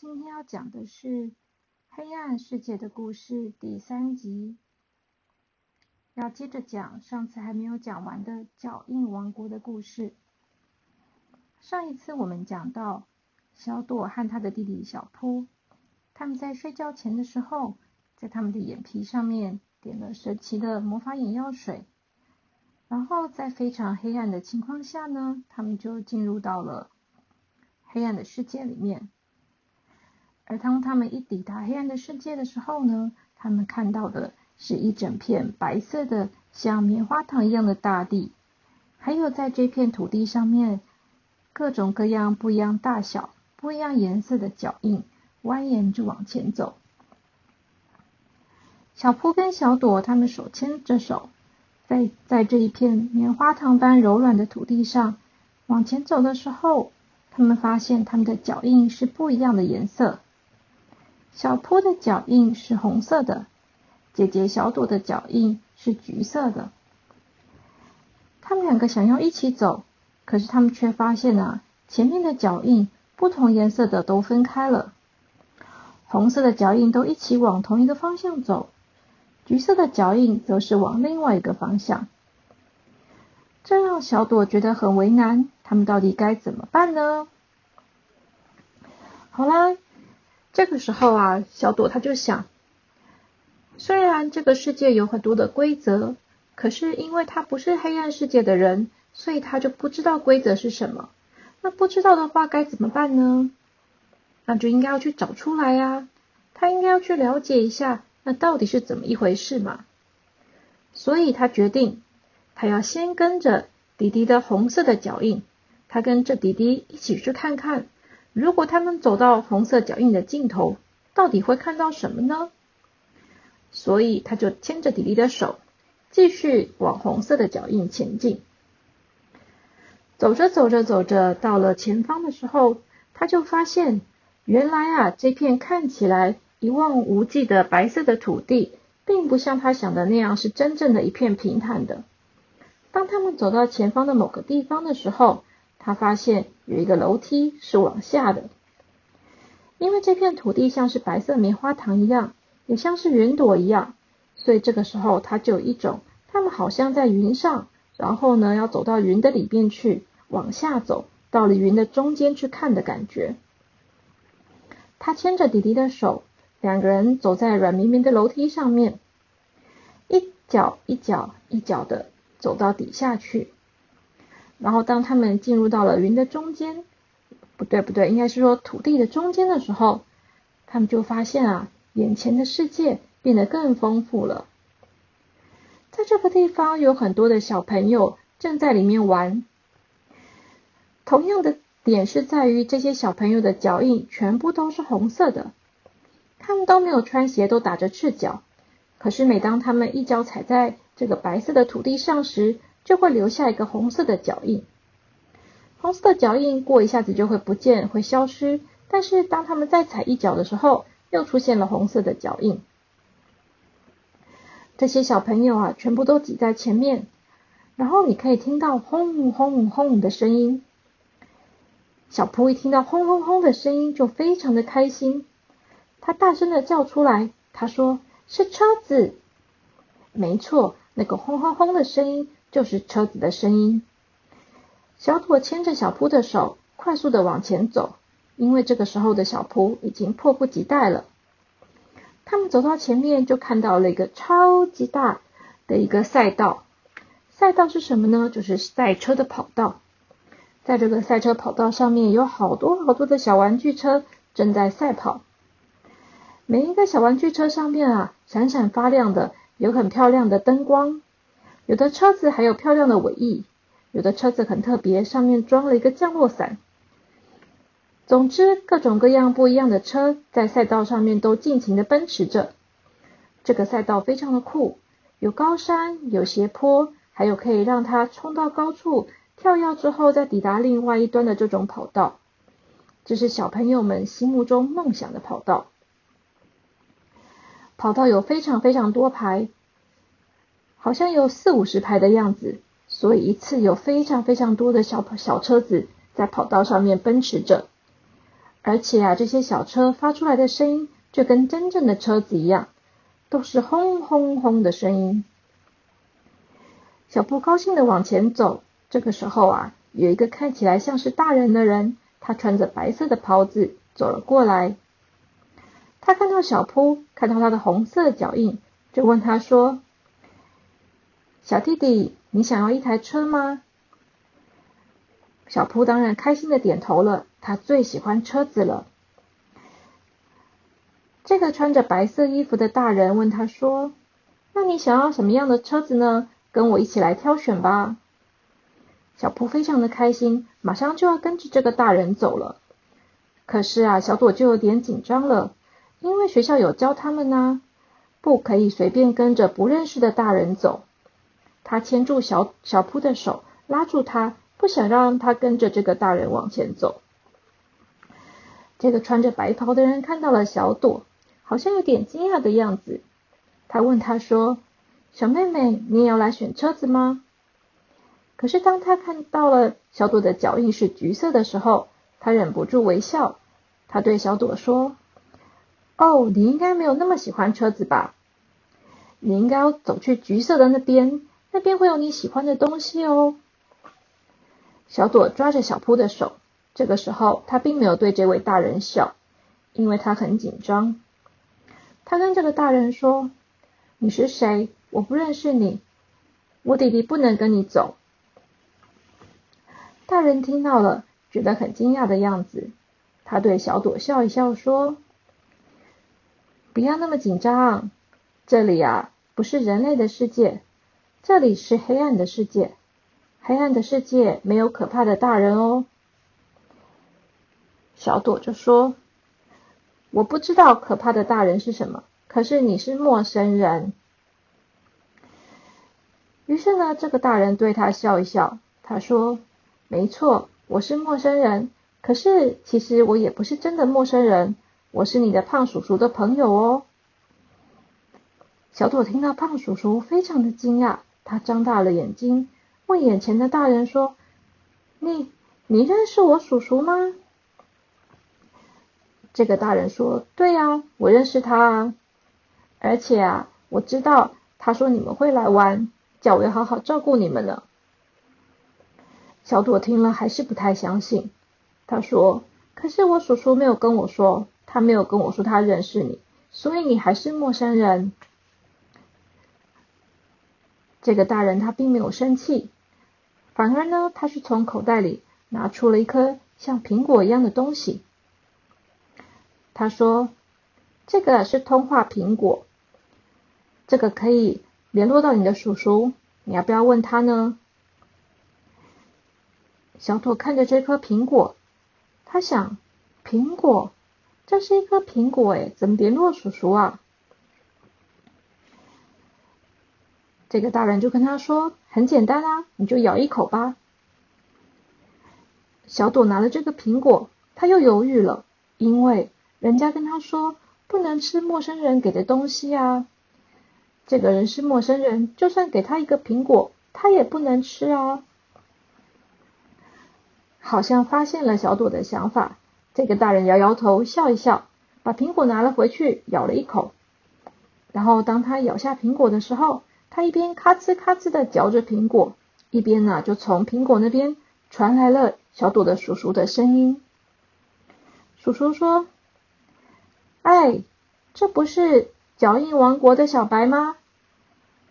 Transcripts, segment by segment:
今天要讲的是《黑暗世界的故事》第三集，要接着讲上次还没有讲完的脚印王国的故事。上一次我们讲到，小朵和他的弟弟小扑，他们在睡觉前的时候，在他们的眼皮上面点了神奇的魔法眼药水，然后在非常黑暗的情况下呢，他们就进入到了黑暗的世界里面。而当他们一抵达黑暗的世界的时候呢，他们看到的是一整片白色的像棉花糖一样的大地，还有在这片土地上面各种各样不一样大小、不一样颜色的脚印蜿蜒着往前走。小扑跟小朵他们手牵着手，在在这一片棉花糖般柔软的土地上往前走的时候，他们发现他们的脚印是不一样的颜色。小坡的脚印是红色的，姐姐小朵的脚印是橘色的。他们两个想要一起走，可是他们却发现啊，前面的脚印不同颜色的都分开了。红色的脚印都一起往同一个方向走，橘色的脚印则是往另外一个方向。这让小朵觉得很为难，他们到底该怎么办呢？好啦。这个时候啊，小朵他就想，虽然这个世界有很多的规则，可是因为他不是黑暗世界的人，所以他就不知道规则是什么。那不知道的话该怎么办呢？那就应该要去找出来呀。他应该要去了解一下，那到底是怎么一回事嘛？所以他决定，他要先跟着迪迪的红色的脚印，他跟着迪迪一起去看看。如果他们走到红色脚印的尽头，到底会看到什么呢？所以他就牵着迪迪的手，继续往红色的脚印前进。走着走着走着，到了前方的时候，他就发现，原来啊，这片看起来一望无际的白色的土地，并不像他想的那样是真正的一片平坦的。当他们走到前方的某个地方的时候，他发现有一个楼梯是往下的，因为这片土地像是白色棉花糖一样，也像是云朵一样，所以这个时候他就有一种他们好像在云上，然后呢要走到云的里边去，往下走到了云的中间去看的感觉。他牵着弟弟的手，两个人走在软绵绵的楼梯上面，一脚一脚一脚的走到底下去。然后，当他们进入到了云的中间，不对，不对，应该是说土地的中间的时候，他们就发现啊，眼前的世界变得更丰富了。在这个地方，有很多的小朋友正在里面玩。同样的点是在于，这些小朋友的脚印全部都是红色的，他们都没有穿鞋，都打着赤脚。可是，每当他们一脚踩在这个白色的土地上时，就会留下一个红色的脚印，红色的脚印过一下子就会不见，会消失。但是当他们再踩一脚的时候，又出现了红色的脚印。这些小朋友啊，全部都挤在前面，然后你可以听到轰轰轰的声音。小扑一听到轰轰轰的声音，就非常的开心，他大声的叫出来，他说：“是车子。”没错，那个轰轰轰的声音。就是车子的声音。小朵牵着小扑的手，快速的往前走，因为这个时候的小扑已经迫不及待了。他们走到前面，就看到了一个超级大的一个赛道。赛道是什么呢？就是赛车的跑道。在这个赛车跑道上面，有好多好多的小玩具车正在赛跑。每一个小玩具车上面啊，闪闪发亮的，有很漂亮的灯光。有的车子还有漂亮的尾翼，有的车子很特别，上面装了一个降落伞。总之，各种各样不一样的车在赛道上面都尽情的奔驰着。这个赛道非常的酷，有高山，有斜坡，还有可以让它冲到高处跳跃之后再抵达另外一端的这种跑道。这是小朋友们心目中梦想的跑道。跑道有非常非常多排。好像有四五十排的样子，所以一次有非常非常多的小小车子在跑道上面奔驰着。而且啊，这些小车发出来的声音就跟真正的车子一样，都是轰轰轰的声音。小布高兴的往前走，这个时候啊，有一个看起来像是大人的人，他穿着白色的袍子走了过来。他看到小扑，看到他的红色脚印，就问他说：“小弟弟，你想要一台车吗？”小扑当然开心的点头了，他最喜欢车子了。这个穿着白色衣服的大人问他说：“那你想要什么样的车子呢？”跟我一起来挑选吧。小扑非常的开心，马上就要跟着这个大人走了。可是啊，小朵就有点紧张了，因为学校有教他们呢，不可以随便跟着不认识的大人走。他牵住小小铺的手，拉住他，不想让他跟着这个大人往前走。这个穿着白袍的人看到了小朵，好像有点惊讶的样子。他问他说。小妹妹，你也要来选车子吗？可是当他看到了小朵的脚印是橘色的时候，他忍不住微笑。他对小朵说：“哦，你应该没有那么喜欢车子吧？你应该要走去橘色的那边，那边会有你喜欢的东西哦。”小朵抓着小扑的手，这个时候他并没有对这位大人笑，因为他很紧张。他跟这个大人说：“你是谁？”我不认识你，我弟弟不能跟你走。大人听到了，觉得很惊讶的样子。他对小朵笑一笑，说：“不要那么紧张，这里啊不是人类的世界，这里是黑暗的世界。黑暗的世界没有可怕的大人哦。”小朵就说：“我不知道可怕的大人是什么，可是你是陌生人。”于是呢，这个大人对他笑一笑，他说：“没错，我是陌生人，可是其实我也不是真的陌生人，我是你的胖叔叔的朋友哦。”小朵听到胖叔叔，非常的惊讶，他张大了眼睛，问眼前的大人说：“你，你认识我叔叔吗？”这个大人说：“对呀，我认识他啊，而且啊，我知道他说你们会来玩。”叫我要好好照顾你们呢。小朵听了还是不太相信，他说：“可是我叔叔没有跟我说，他没有跟我说他认识你，所以你还是陌生人。”这个大人他并没有生气，反而呢，他是从口袋里拿出了一颗像苹果一样的东西。他说：“这个是通话苹果，这个可以。”联络到你的叔叔，你要不要问他呢？小朵看着这颗苹果，他想：苹果，这是一颗苹果，诶，怎么联络叔叔啊？这个大人就跟他说：很简单啊，你就咬一口吧。小朵拿了这个苹果，他又犹豫了，因为人家跟他说不能吃陌生人给的东西啊。这个人是陌生人，就算给他一个苹果，他也不能吃啊。好像发现了小朵的想法，这个大人摇摇头，笑一笑，把苹果拿了回去，咬了一口。然后当他咬下苹果的时候，他一边咔哧咔哧的嚼着苹果，一边呢就从苹果那边传来了小朵的叔叔的声音。叔叔说：“哎，这不是脚印王国的小白吗？”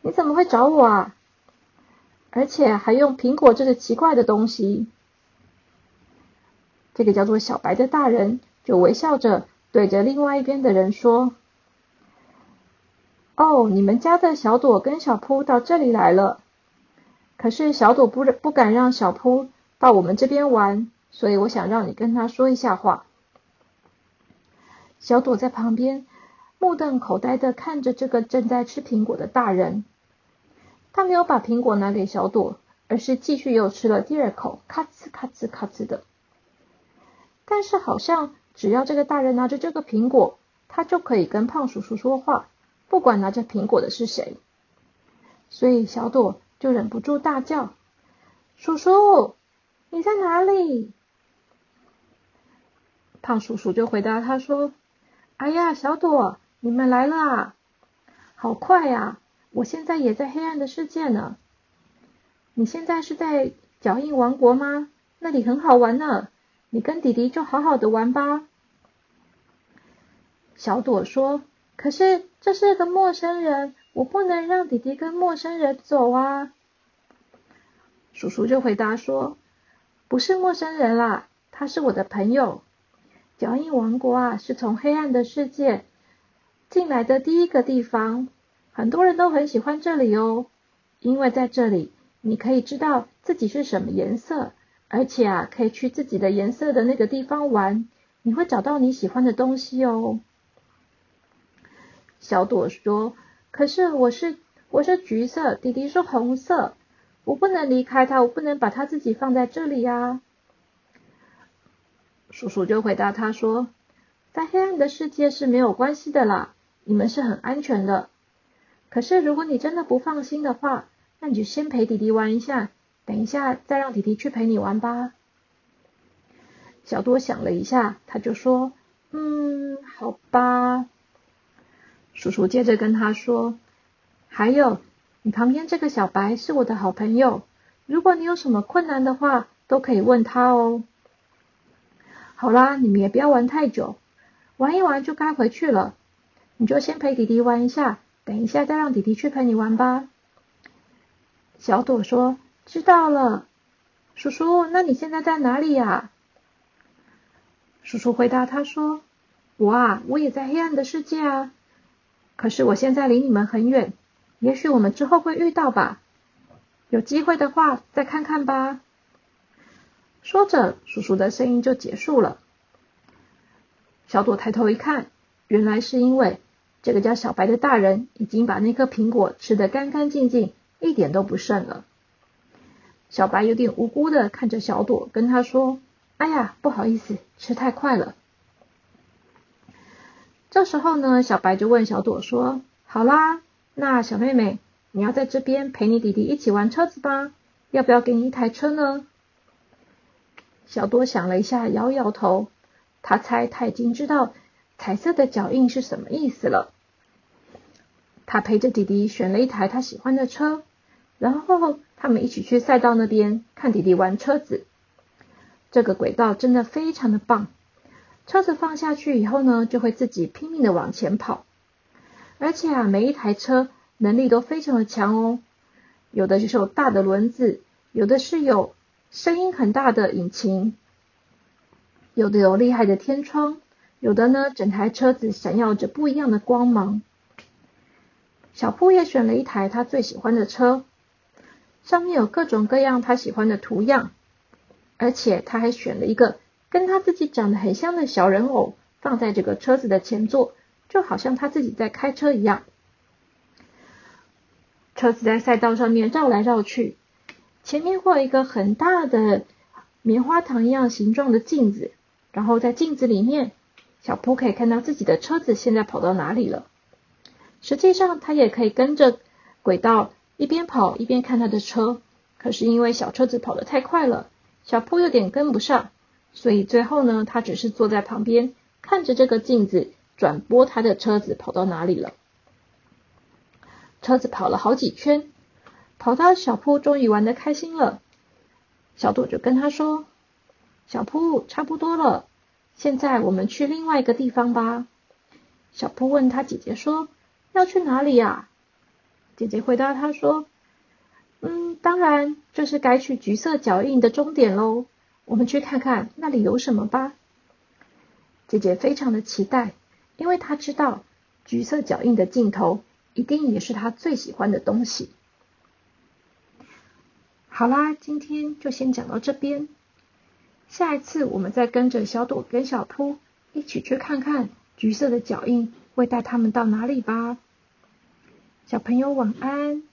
你怎么会找我啊？而且还用苹果这个奇怪的东西？这个叫做小白的大人就微笑着对着另外一边的人说：“哦，你们家的小朵跟小扑到这里来了。可是小朵不不敢让小扑到我们这边玩，所以我想让你跟他说一下话。”小朵在旁边。目瞪口呆的看着这个正在吃苹果的大人，他没有把苹果拿给小朵，而是继续又吃了第二口，咔哧咔哧咔哧的。但是好像只要这个大人拿着这个苹果，他就可以跟胖叔叔说话，不管拿着苹果的是谁。所以小朵就忍不住大叫：“叔叔，你在哪里？”胖叔叔就回答他说：“哎呀，小朵，你们来了！好快呀！我现在也在黑暗的世界呢。你现在是在脚印王国吗？那里很好玩呢。你跟弟弟就好好的玩吧。”小朵说：“可是这是个陌生人，我不能让弟弟跟陌生人走啊。”叔叔就回答说：“不是陌生人啦，他是我的朋友。脚印王国啊，是从黑暗的世界进来的第一个地方，很多人都很喜欢这里哦，因为在这里你可以知道自己是什么颜色，而且啊，可以去自己的颜色的那个地方玩，你会找到你喜欢的东西哦。”小朵说：“可是我是我是橘色，弟弟是红色。”我不能离开他，我不能把他自己放在这里呀。叔叔就回答他说：“在黑暗的世界是没有关系的啦，你们是很安全的。可是如果你真的不放心的话，那你就先陪弟弟玩一下，等一下再让弟弟去陪你玩吧。”小多想了一下，他就说：“嗯，好吧。”叔叔接着跟他说：“还有。”你旁边这个小白是我的好朋友，如果你有什么困难的话，都可以问他哦。好啦，你们也不要玩太久，玩一玩就该回去了。你就先陪弟弟玩一下，等一下再让弟弟去陪你玩吧。小朵说：“知道了，叔叔，那你现在在哪里呀？”叔叔回答他说：“我啊，我也在黑暗的世界啊，可是我现在离你们很远。”也许我们之后会遇到吧，有机会的话再看看吧。说着，叔叔的声音就结束了。小朵抬头一看，原来是因为这个叫小白的大人已经把那颗苹果吃得干干净净，一点都不剩了。小白有点无辜的看着小朵，跟他说：“哎呀，不好意思，吃太快了。”这时候呢，小白就问小朵说：“好啦。”那小妹妹，你要在这边陪你弟弟一起玩车子吧？要不要给你一台车呢？小多想了一下，摇摇头。他猜他已经知道彩色的脚印是什么意思了。他陪着弟弟选了一台他喜欢的车，然后他们一起去赛道那边看弟弟玩车子。这个轨道真的非常的棒，车子放下去以后呢，就会自己拼命的往前跑。而且啊，每一台车能力都非常的强哦，有的是有大的轮子，有的是有声音很大的引擎，有的有厉害的天窗，有的呢，整台车子闪耀着不一样的光芒。小铺也选了一台他最喜欢的车，上面有各种各样他喜欢的图样，而且他还选了一个跟他自己长得很像的小人偶，放在这个车子的前座。就好像他自己在开车一样，车子在赛道上面绕来绕去，前面会有一个很大的棉花糖一样形状的镜子，然后在镜子里面，小扑可以看到自己的车子现在跑到哪里了。实际上，他也可以跟着轨道一边跑一边看他的车，可是因为小车子跑得太快了，小扑有点跟不上，所以最后呢，他只是坐在旁边看着这个镜子。转播他的车子跑到哪里了？车子跑了好几圈，跑到小铺终于玩的开心了。小朵就跟他说：“小铺差不多了，现在我们去另外一个地方吧。”小铺问他姐姐说：“要去哪里呀？”姐姐回答他说：“嗯，当然就是该去橘色脚印的终点喽。我们去看看那里有什么吧。”姐姐非常的期待。因为她知道橘色脚印的镜头一定也是她最喜欢的东西。好啦，今天就先讲到这边，下一次我们再跟着小朵跟小扑一起去看看橘色的脚印会带他们到哪里吧。小朋友晚安。